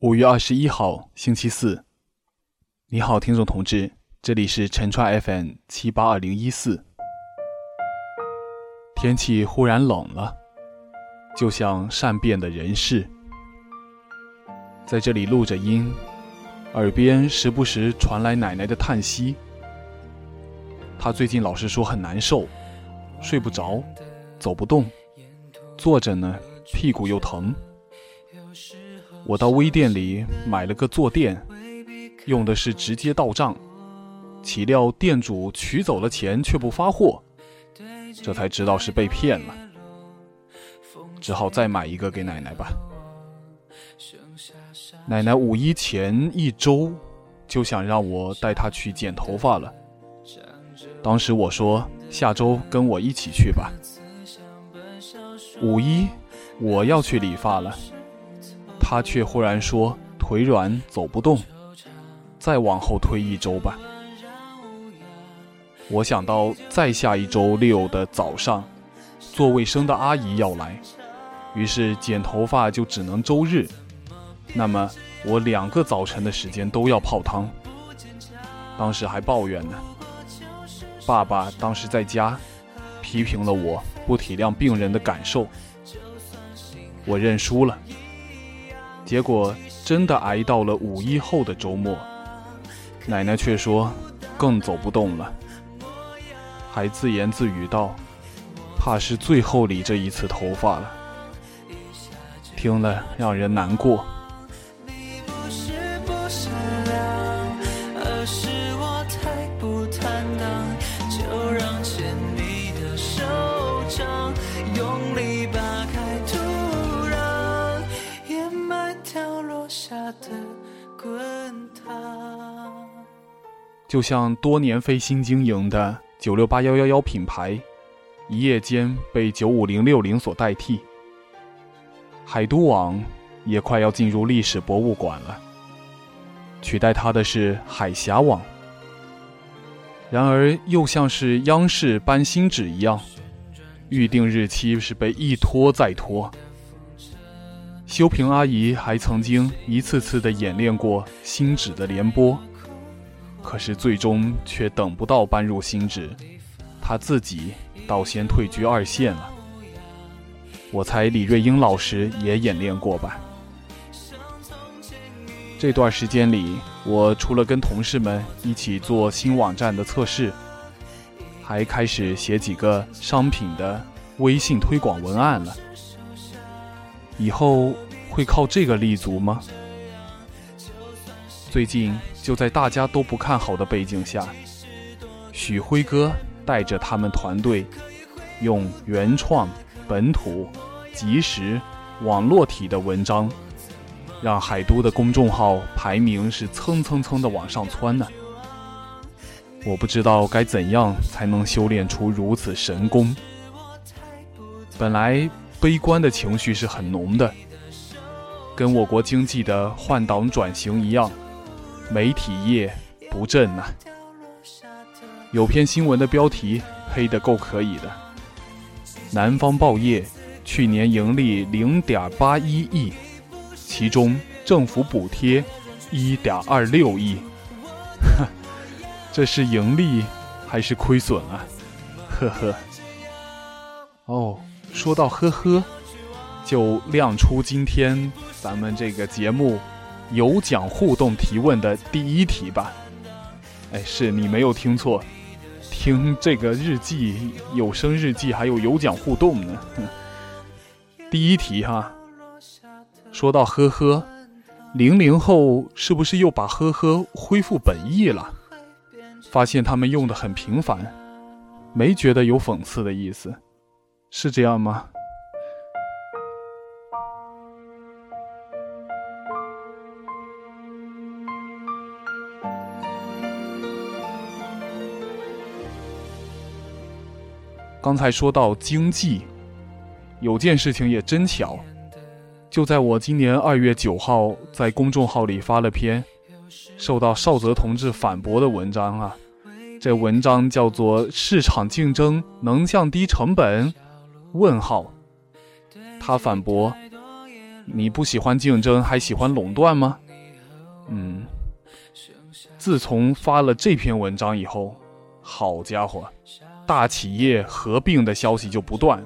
五月二十一号，星期四。你好，听众同志，这里是陈川 FM 七八二零一四。天气忽然冷了，就像善变的人世。在这里录着音，耳边时不时传来奶奶的叹息。她最近老是说很难受，睡不着，走不动，坐着呢屁股又疼。我到微店里买了个坐垫，用的是直接到账，岂料店主取走了钱却不发货，这才知道是被骗了，只好再买一个给奶奶吧。奶奶五一前一周就想让我带她去剪头发了，当时我说下周跟我一起去吧。五一我要去理发了。他却忽然说腿软走不动，再往后推一周吧。我想到再下一周六的早上，做卫生的阿姨要来，于是剪头发就只能周日。那么我两个早晨的时间都要泡汤。当时还抱怨呢。爸爸当时在家，批评了我不体谅病人的感受。我认输了。结果真的挨到了五一后的周末，奶奶却说更走不动了，还自言自语道：“怕是最后理这一次头发了。”听了让人难过。就像多年非新经营的九六八幺幺幺品牌，一夜间被九五零六零所代替。海都网也快要进入历史博物馆了，取代它的是海峡网。然而，又像是央视搬新址一样，预定日期是被一拖再拖。修平阿姨还曾经一次次的演练过新址的联播。可是最终却等不到搬入新址，他自己倒先退居二线了。我猜李瑞英老师也演练过吧。这段时间里，我除了跟同事们一起做新网站的测试，还开始写几个商品的微信推广文案了。以后会靠这个立足吗？最近。就在大家都不看好的背景下，许辉哥带着他们团队，用原创、本土、即时、网络体的文章，让海都的公众号排名是蹭蹭蹭的往上窜呢。我不知道该怎样才能修炼出如此神功。本来悲观的情绪是很浓的，跟我国经济的换挡转型一样。媒体业不振呐，有篇新闻的标题黑的够可以的。南方报业去年盈利零点八一亿，其中政府补贴一点二六亿，这是盈利还是亏损啊？呵呵。哦，说到呵呵，就亮出今天咱们这个节目。有奖互动提问的第一题吧，哎，是你没有听错，听这个日记有声日记还有有奖互动呢。第一题哈，说到呵呵，零零后是不是又把呵呵恢复本意了？发现他们用的很频繁，没觉得有讽刺的意思，是这样吗？刚才说到经济，有件事情也真巧，就在我今年二月九号在公众号里发了篇受到少泽同志反驳的文章啊。这文章叫做《市场竞争能降低成本？》问号。他反驳，你不喜欢竞争，还喜欢垄断吗？嗯，自从发了这篇文章以后，好家伙，大企业合并的消息就不断，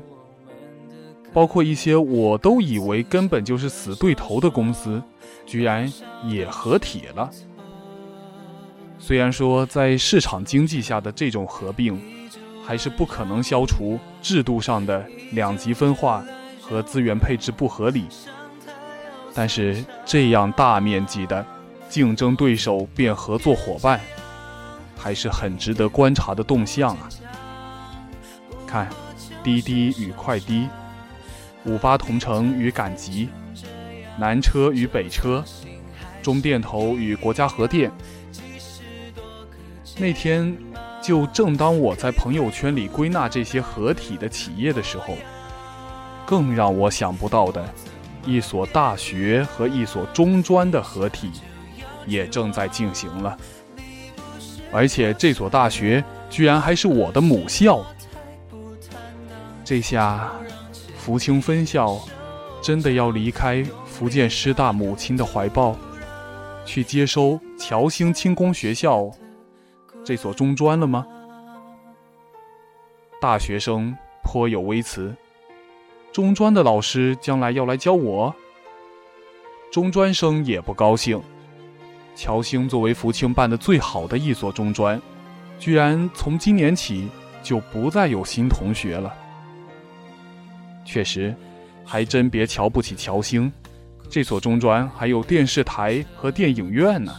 包括一些我都以为根本就是死对头的公司，居然也合体了。虽然说在市场经济下的这种合并，还是不可能消除制度上的两极分化和资源配置不合理，但是这样大面积的竞争对手变合作伙伴，还是很值得观察的动向啊！看，滴滴与快滴，五八同城与赶集，南车与北车，中电投与国家核电。那天，就正当我在朋友圈里归纳这些合体的企业的时候，更让我想不到的，一所大学和一所中专的合体，也正在进行了。而且这所大学居然还是我的母校。这下，福清分校真的要离开福建师大母亲的怀抱，去接收侨兴轻工学校。这所中专了吗？大学生颇有微词。中专的老师将来要来教我。中专生也不高兴。侨兴作为福清办的最好的一所中专，居然从今年起就不再有新同学了。确实，还真别瞧不起侨兴，这所中专还有电视台和电影院呢。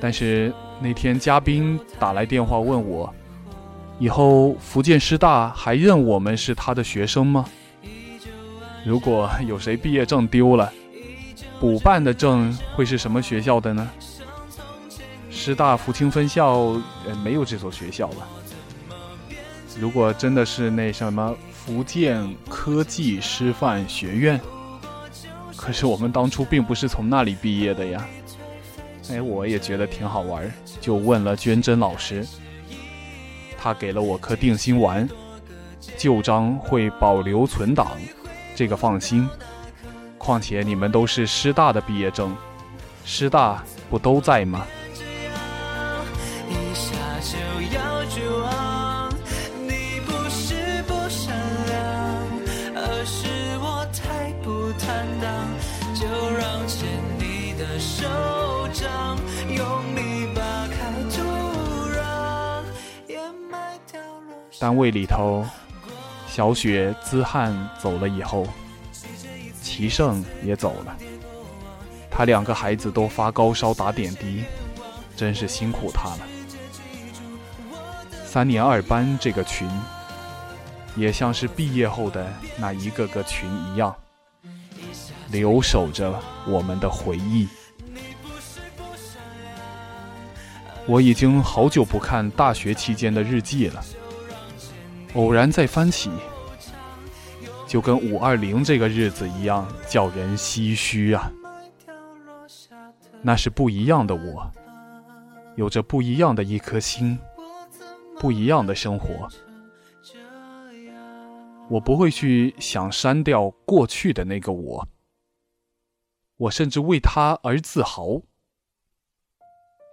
但是。那天嘉宾打来电话问我，以后福建师大还认我们是他的学生吗？如果有谁毕业证丢了，补办的证会是什么学校的呢？师大福清分校呃没有这所学校了。如果真的是那什么福建科技师范学院，可是我们当初并不是从那里毕业的呀。哎，我也觉得挺好玩，就问了娟珍老师，他给了我颗定心丸，旧章会保留存档，这个放心。况且你们都是师大的毕业证，师大不都在吗？单位里头，小雪、资汉走了以后，齐胜也走了。他两个孩子都发高烧打点滴，真是辛苦他了。三年二班这个群，也像是毕业后的那一个个群一样，留守着我们的回忆。我已经好久不看大学期间的日记了。偶然再翻起，就跟五二零这个日子一样，叫人唏嘘啊。那是不一样的我，有着不一样的一颗心，不一样的生活。我不会去想删掉过去的那个我，我甚至为他而自豪。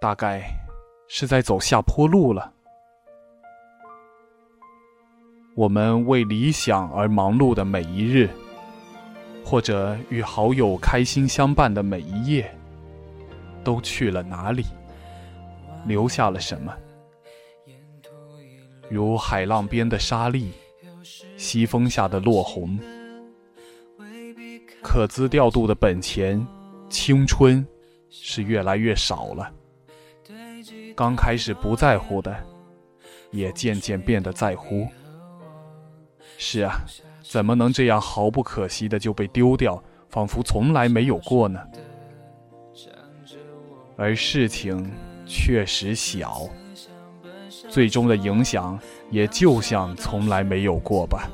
大概是在走下坡路了。我们为理想而忙碌的每一日，或者与好友开心相伴的每一夜，都去了哪里？留下了什么？如海浪边的沙粒，西风下的落红，可资调度的本钱，青春，是越来越少了。刚开始不在乎的，也渐渐变得在乎。是啊，怎么能这样毫不可惜的就被丢掉，仿佛从来没有过呢？而事情确实小，最终的影响也就像从来没有过吧。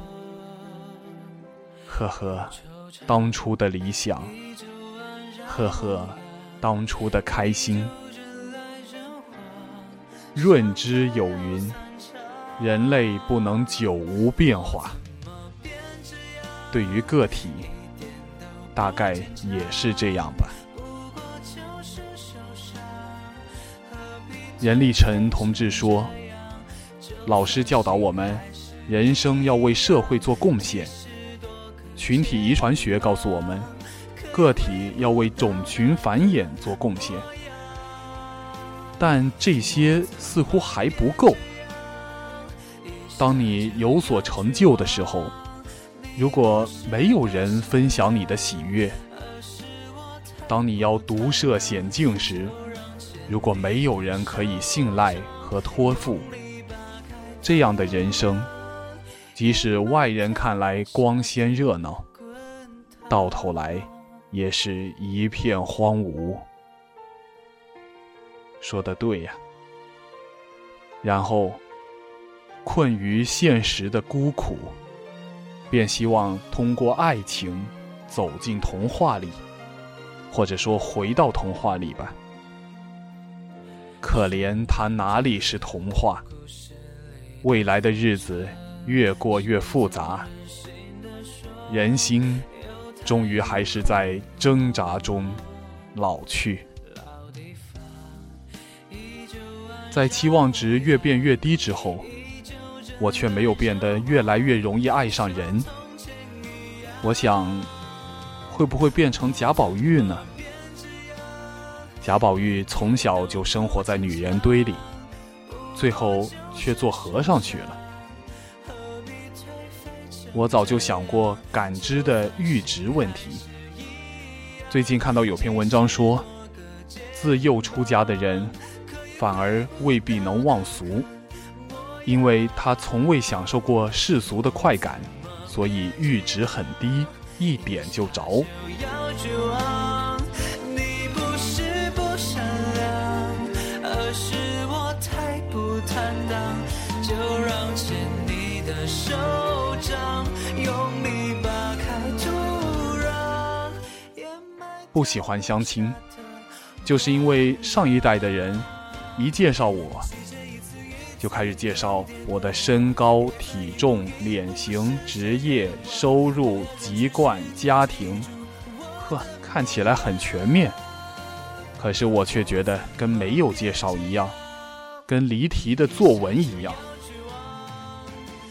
呵呵，当初的理想，呵呵，当初的开心。润之有云。人类不能久无变化。对于个体，大概也是这样吧。任立成同志说：“老师教导我们，人生要为社会做贡献；群体遗传学告诉我们，个体要为种群繁衍做贡献。但这些似乎还不够。当你有所成就的时候，如果没有人分享你的喜悦；当你要独涉险境时，如果没有人可以信赖和托付，这样的人生，即使外人看来光鲜热闹，到头来也是一片荒芜。说的对呀。然后，困于现实的孤苦，便希望通过爱情走进童话里，或者说回到童话里吧。可怜他哪里是童话？未来的日子越过越复杂，人心终于还是在挣扎中老去。在期望值越变越低之后，我却没有变得越来越容易爱上人。我想，会不会变成贾宝玉呢？贾宝玉从小就生活在女人堆里，最后却做和尚去了。我早就想过感知的阈值问题。最近看到有篇文章说，自幼出家的人反而未必能忘俗，因为他从未享受过世俗的快感，所以阈值很低，一点就着。不喜欢相亲，就是因为上一代的人一介绍我，就开始介绍我的身高、体重、脸型、职业、收入、籍贯、家庭，呵，看起来很全面。可是我却觉得跟没有介绍一样，跟离题的作文一样。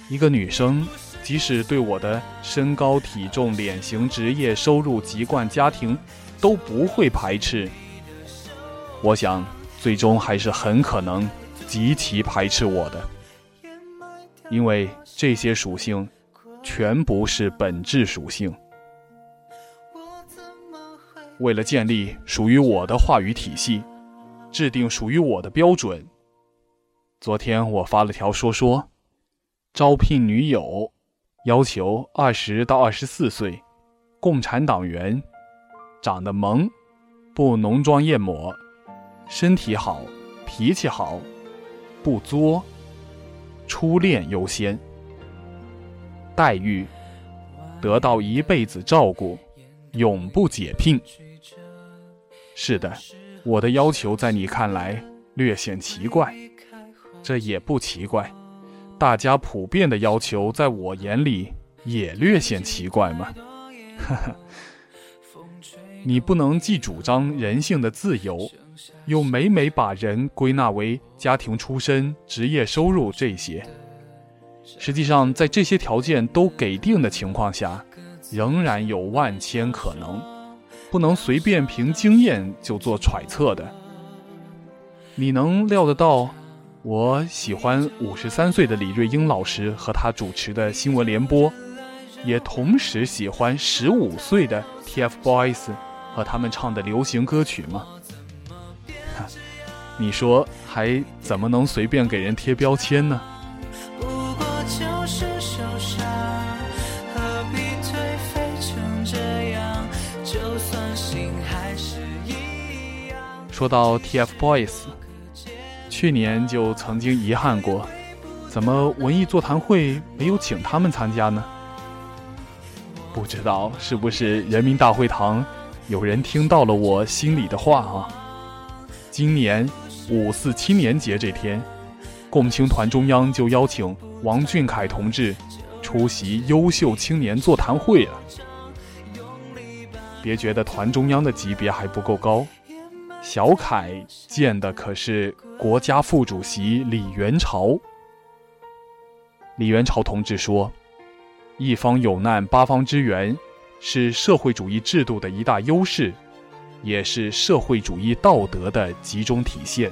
一个女生，即使对我的身高、体重、脸型、职业、收入、籍贯、家庭。都不会排斥。我想，最终还是很可能极其排斥我的，因为这些属性全不是本质属性。为了建立属于我的话语体系，制定属于我的标准，昨天我发了条说说：招聘女友，要求二十到二十四岁，共产党员。长得萌，不浓妆艳抹，身体好，脾气好，不作，初恋优先，待遇得到一辈子照顾，永不解聘。是的，我的要求在你看来略显奇怪，这也不奇怪，大家普遍的要求在我眼里也略显奇怪嘛，哈哈。你不能既主张人性的自由，又每每把人归纳为家庭出身、职业收入这些。实际上，在这些条件都给定的情况下，仍然有万千可能，不能随便凭经验就做揣测的。你能料得到，我喜欢五十三岁的李瑞英老师和他主持的新闻联播，也同时喜欢十五岁的 TFBOYS。和他们唱的流行歌曲吗？你说还怎么能随便给人贴标签呢？说到 TFBOYS，去年就曾经遗憾过，怎么文艺座谈会没有请他们参加呢？不知道是不是人民大会堂？有人听到了我心里的话啊！今年五四青年节这天，共青团中央就邀请王俊凯同志出席优秀青年座谈会了。别觉得团中央的级别还不够高，小凯见的可是国家副主席李元朝。李元朝同志说：“一方有难，八方支援，是社会主义制度的一大优势，也是社会主义道德的集中体现。”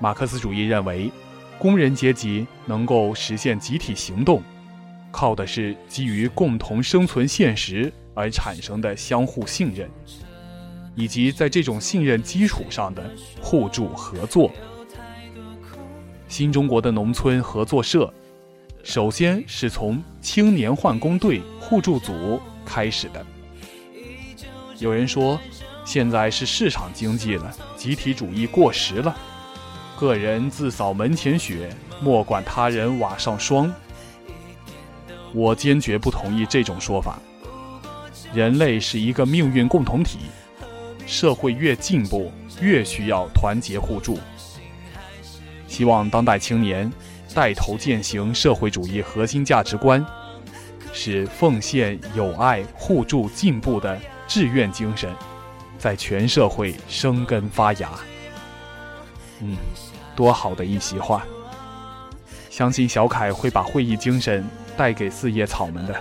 马克思主义认为，工人阶级能够实现集体行动，靠的是基于共同生存现实。而产生的相互信任，以及在这种信任基础上的互助合作。新中国的农村合作社，首先是从青年换工队互助组开始的。有人说，现在是市场经济了，集体主义过时了，个人自扫门前雪，莫管他人瓦上霜。我坚决不同意这种说法。人类是一个命运共同体，社会越进步，越需要团结互助。希望当代青年带头践行社会主义核心价值观，使奉献、友爱、互助、进步的志愿精神在全社会生根发芽。嗯，多好的一席话！相信小凯会把会议精神带给四叶草们的。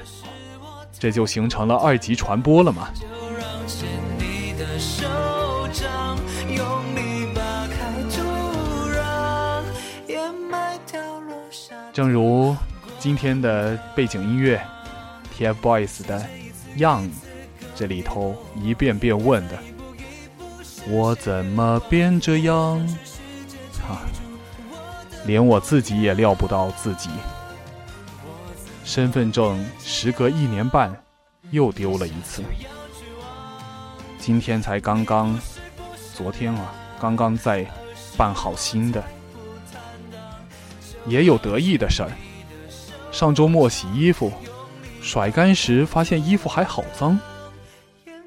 这就形成了二级传播了吗？正如今天的背景音乐，TFBOYS 的《Young》，这里头一遍遍问的：“我怎么变这样？”啊，连我自己也料不到自己。身份证时隔一年半又丢了一次，今天才刚刚，昨天啊，刚刚在办好新的。也有得意的事儿，上周末洗衣服，甩干时发现衣服还好脏，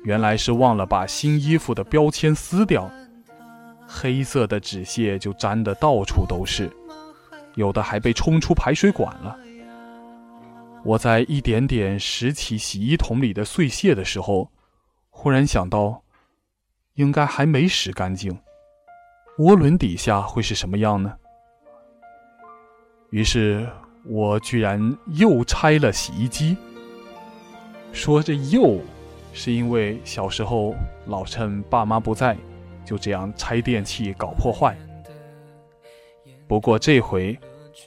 原来是忘了把新衣服的标签撕掉，黑色的纸屑就粘得到处都是，有的还被冲出排水管了。我在一点点拾起洗衣桶里的碎屑的时候，忽然想到，应该还没拾干净，涡轮底下会是什么样呢？于是我居然又拆了洗衣机。说这又，是因为小时候老趁爸妈不在，就这样拆电器搞破坏。不过这回，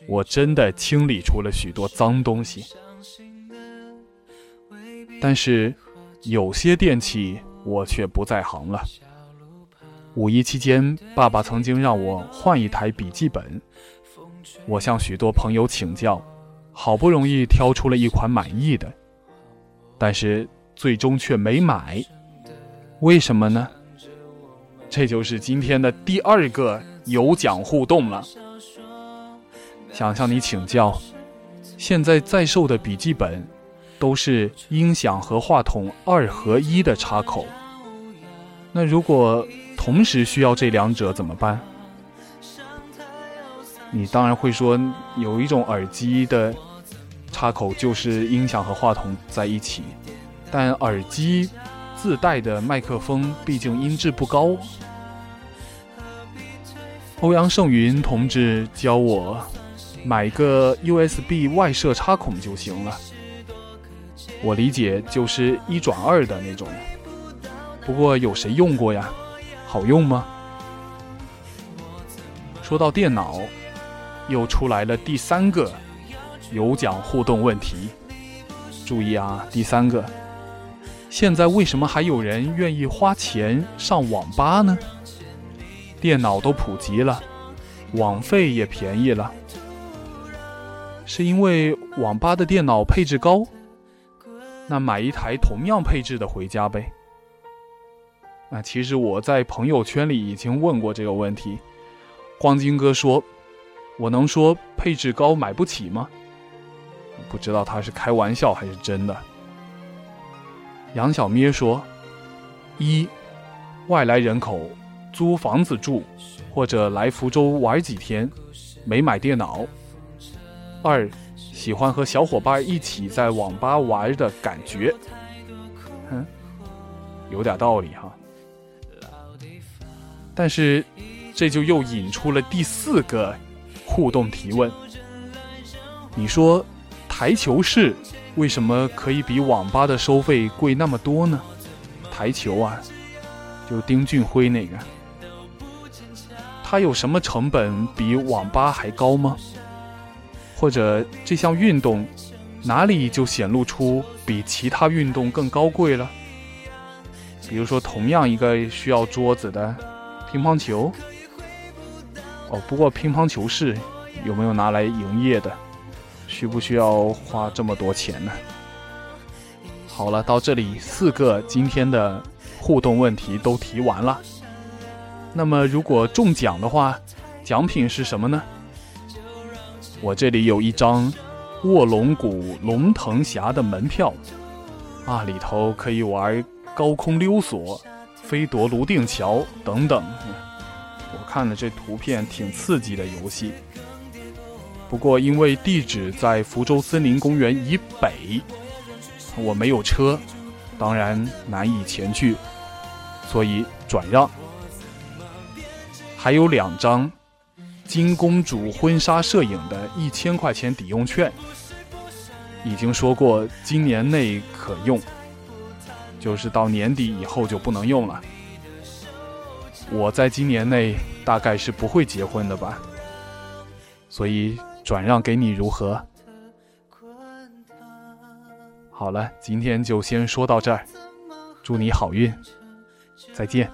我真的清理出了许多脏东西。但是，有些电器我却不在行了。五一期间，爸爸曾经让我换一台笔记本，我向许多朋友请教，好不容易挑出了一款满意的，但是最终却没买。为什么呢？这就是今天的第二个有奖互动了。想向你请教，现在在售的笔记本。都是音响和话筒二合一的插口。那如果同时需要这两者怎么办？你当然会说，有一种耳机的插口就是音响和话筒在一起，但耳机自带的麦克风毕竟音质不高。欧阳胜云同志教我买个 USB 外设插孔就行了。我理解就是一转二的那种，不过有谁用过呀？好用吗？说到电脑，又出来了第三个有奖互动问题。注意啊，第三个，现在为什么还有人愿意花钱上网吧呢？电脑都普及了，网费也便宜了，是因为网吧的电脑配置高？那买一台同样配置的回家呗。啊，其实我在朋友圈里已经问过这个问题。光金哥说：“我能说配置高买不起吗？”不知道他是开玩笑还是真的。杨小咩说：“一，外来人口租房子住，或者来福州玩几天，没买电脑。二。”喜欢和小伙伴一起在网吧玩的感觉，嗯，有点道理哈。但是，这就又引出了第四个互动提问。你说，台球室为什么可以比网吧的收费贵那么多呢？台球啊，就丁俊晖那个，他有什么成本比网吧还高吗？或者这项运动哪里就显露出比其他运动更高贵了？比如说，同样一个需要桌子的。乒乓球，哦，不过乒乓球室有没有拿来营业的？需不需要花这么多钱呢？好了，到这里四个今天的互动问题都提完了。那么如果中奖的话，奖品是什么呢？我这里有一张卧龙谷龙腾峡的门票，啊，里头可以玩高空溜索。飞夺泸定桥等等，我看了这图片挺刺激的游戏。不过因为地址在福州森林公园以北，我没有车，当然难以前去，所以转让。还有两张金公主婚纱摄影的一千块钱抵用券，已经说过今年内可用。就是到年底以后就不能用了。我在今年内大概是不会结婚的吧，所以转让给你如何？好了，今天就先说到这儿，祝你好运，再见。